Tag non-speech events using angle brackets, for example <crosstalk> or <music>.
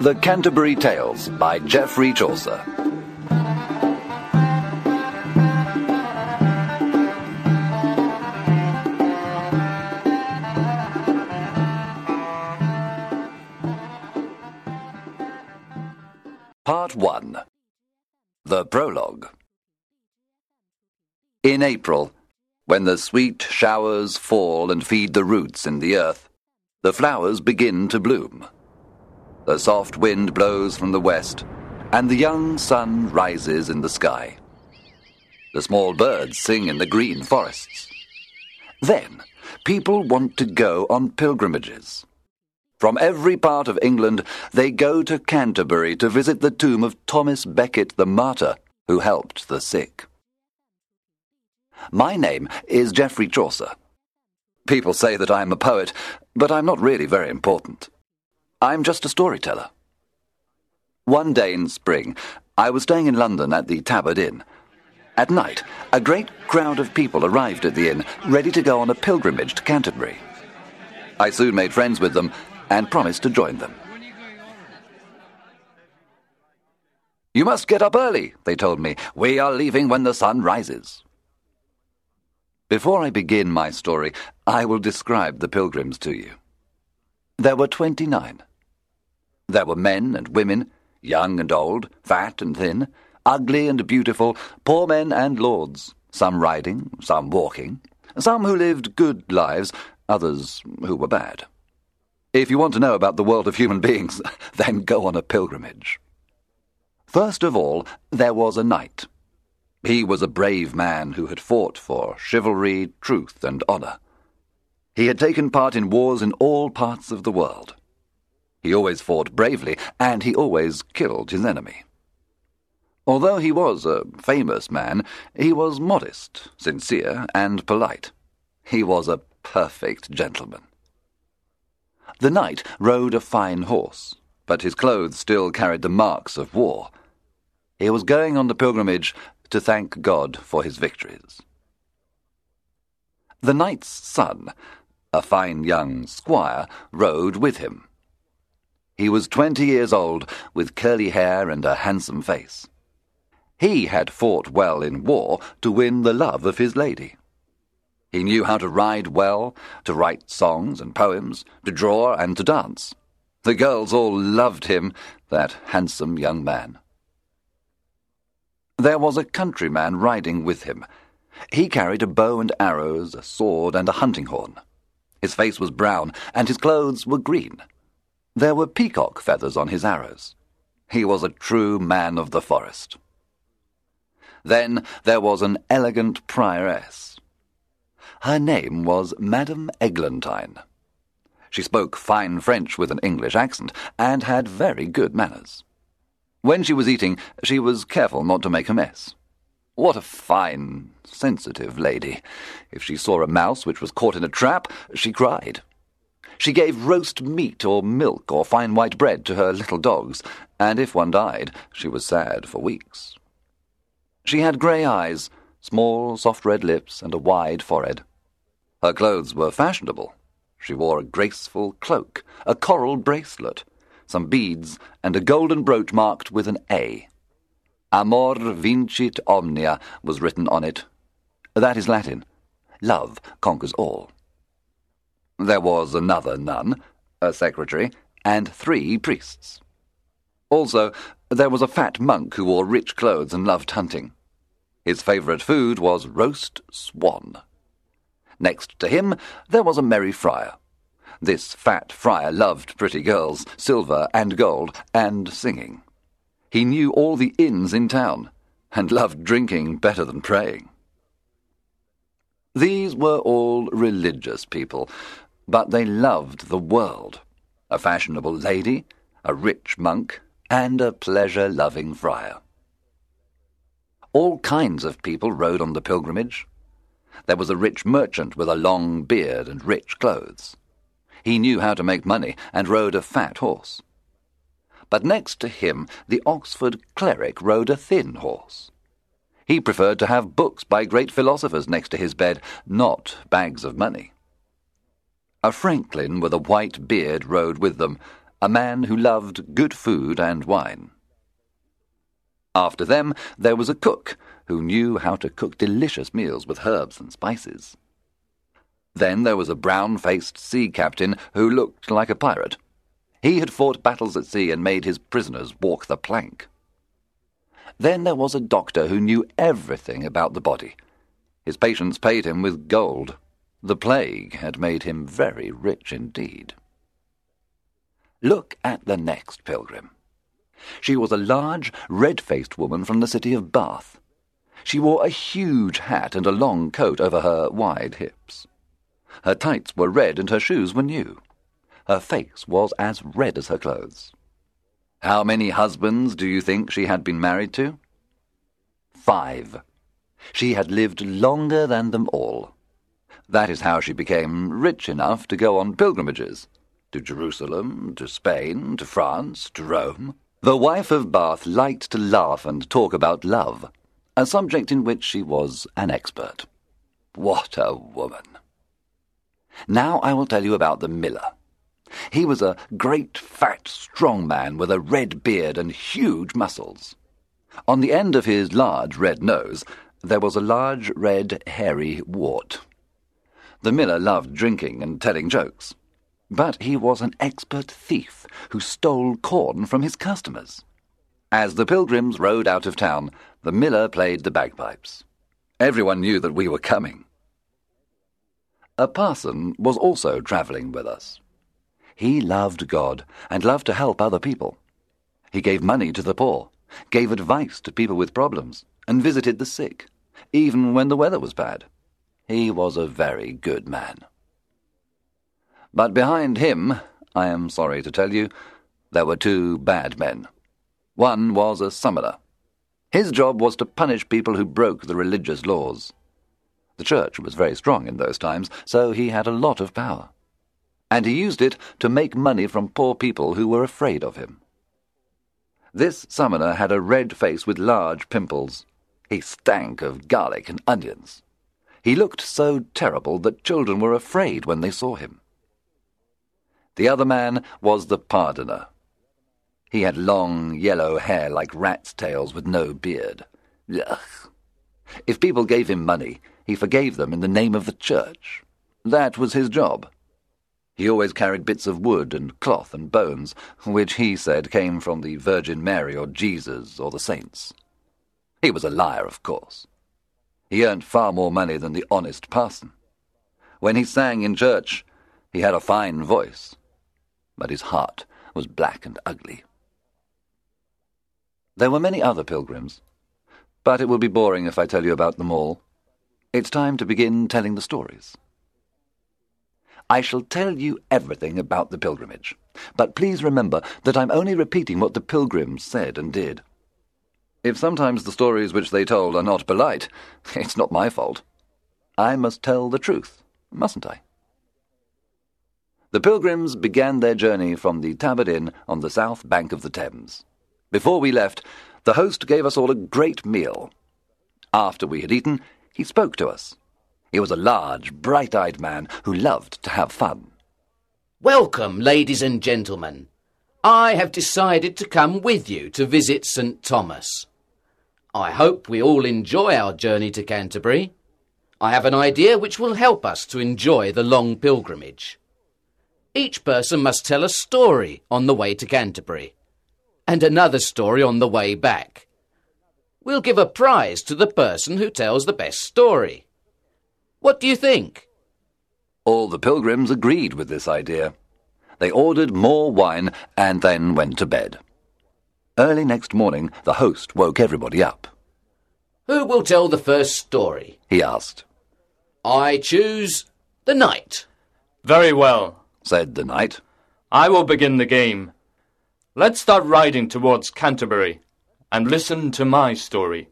The Canterbury Tales by Geoffrey Chaucer. In April, when the sweet showers fall and feed the roots in the earth, the flowers begin to bloom. The soft wind blows from the west, and the young sun rises in the sky. The small birds sing in the green forests. Then, people want to go on pilgrimages. From every part of England, they go to Canterbury to visit the tomb of Thomas Becket the martyr, who helped the sick. My name is Geoffrey Chaucer. People say that I am a poet, but I'm not really very important. I'm just a storyteller. One day in spring, I was staying in London at the Tabard Inn. At night, a great crowd of people arrived at the inn, ready to go on a pilgrimage to Canterbury. I soon made friends with them and promised to join them. You must get up early, they told me. We are leaving when the sun rises. Before I begin my story, I will describe the pilgrims to you. There were twenty nine. There were men and women, young and old, fat and thin, ugly and beautiful, poor men and lords, some riding, some walking, some who lived good lives, others who were bad. If you want to know about the world of human <laughs> beings, then go on a pilgrimage. First of all, there was a knight. He was a brave man who had fought for chivalry, truth, and honour. He had taken part in wars in all parts of the world. He always fought bravely, and he always killed his enemy. Although he was a famous man, he was modest, sincere, and polite. He was a perfect gentleman. The knight rode a fine horse, but his clothes still carried the marks of war. He was going on the pilgrimage to thank God for his victories. The knight's son, a fine young squire, rode with him. He was twenty years old, with curly hair and a handsome face. He had fought well in war to win the love of his lady. He knew how to ride well, to write songs and poems, to draw and to dance. The girls all loved him, that handsome young man. There was a countryman riding with him. He carried a bow and arrows, a sword, and a hunting horn. His face was brown, and his clothes were green. There were peacock feathers on his arrows. He was a true man of the forest. Then there was an elegant prioress. Her name was Madame Eglantine. She spoke fine French with an English accent, and had very good manners. When she was eating, she was careful not to make a mess. What a fine, sensitive lady. If she saw a mouse which was caught in a trap, she cried. She gave roast meat or milk or fine white bread to her little dogs, and if one died, she was sad for weeks. She had grey eyes, small, soft red lips, and a wide forehead. Her clothes were fashionable. She wore a graceful cloak, a coral bracelet, some beads, and a golden brooch marked with an A. Amor vincit omnia was written on it. That is Latin. Love conquers all. There was another nun, a secretary, and three priests. Also, there was a fat monk who wore rich clothes and loved hunting. His favourite food was roast swan. Next to him, there was a merry friar. This fat friar loved pretty girls, silver and gold, and singing. He knew all the inns in town, and loved drinking better than praying. These were all religious people, but they loved the world. A fashionable lady, a rich monk, and a pleasure-loving friar. All kinds of people rode on the pilgrimage. There was a rich merchant with a long beard and rich clothes. He knew how to make money and rode a fat horse. But next to him, the Oxford cleric rode a thin horse. He preferred to have books by great philosophers next to his bed, not bags of money. A franklin with a white beard rode with them, a man who loved good food and wine. After them, there was a cook who knew how to cook delicious meals with herbs and spices. Then there was a brown faced sea captain who looked like a pirate. He had fought battles at sea and made his prisoners walk the plank. Then there was a doctor who knew everything about the body. His patients paid him with gold. The plague had made him very rich indeed. Look at the next pilgrim. She was a large, red-faced woman from the city of Bath. She wore a huge hat and a long coat over her wide hips. Her tights were red and her shoes were new. Her face was as red as her clothes. How many husbands do you think she had been married to? Five. She had lived longer than them all. That is how she became rich enough to go on pilgrimages to Jerusalem, to Spain, to France, to Rome. The wife of Bath liked to laugh and talk about love, a subject in which she was an expert. What a woman! Now I will tell you about the miller. He was a great, fat, strong man with a red beard and huge muscles. On the end of his large red nose there was a large red hairy wart. The miller loved drinking and telling jokes, but he was an expert thief who stole corn from his customers. As the pilgrims rode out of town, the miller played the bagpipes. Everyone knew that we were coming. A parson was also travelling with us. He loved God and loved to help other people. He gave money to the poor, gave advice to people with problems, and visited the sick, even when the weather was bad. He was a very good man. But behind him, I am sorry to tell you, there were two bad men. One was a summoner. His job was to punish people who broke the religious laws. The church was very strong in those times, so he had a lot of power. And he used it to make money from poor people who were afraid of him. This summoner had a red face with large pimples. He stank of garlic and onions. He looked so terrible that children were afraid when they saw him. The other man was the pardoner. He had long yellow hair like rats' tails with no beard. Ugh. If people gave him money, he forgave them in the name of the church. That was his job. He always carried bits of wood and cloth and bones, which he said came from the Virgin Mary or Jesus or the saints. He was a liar, of course. He earned far more money than the honest parson. When he sang in church, he had a fine voice, but his heart was black and ugly. There were many other pilgrims, but it will be boring if I tell you about them all. It's time to begin telling the stories. I shall tell you everything about the pilgrimage, but please remember that I'm only repeating what the pilgrims said and did. If sometimes the stories which they told are not polite, <laughs> it's not my fault. I must tell the truth, mustn't I? The pilgrims began their journey from the Tabard Inn on the south bank of the Thames. Before we left, the host gave us all a great meal. After we had eaten, he spoke to us. He was a large, bright eyed man who loved to have fun. Welcome, ladies and gentlemen. I have decided to come with you to visit St. Thomas. I hope we all enjoy our journey to Canterbury. I have an idea which will help us to enjoy the long pilgrimage. Each person must tell a story on the way to Canterbury, and another story on the way back. We'll give a prize to the person who tells the best story. What do you think? All the pilgrims agreed with this idea. They ordered more wine and then went to bed. Early next morning, the host woke everybody up. Who will tell the first story? He asked. I choose the knight. Very well, said the knight. I will begin the game. Let's start riding towards Canterbury and listen to my story.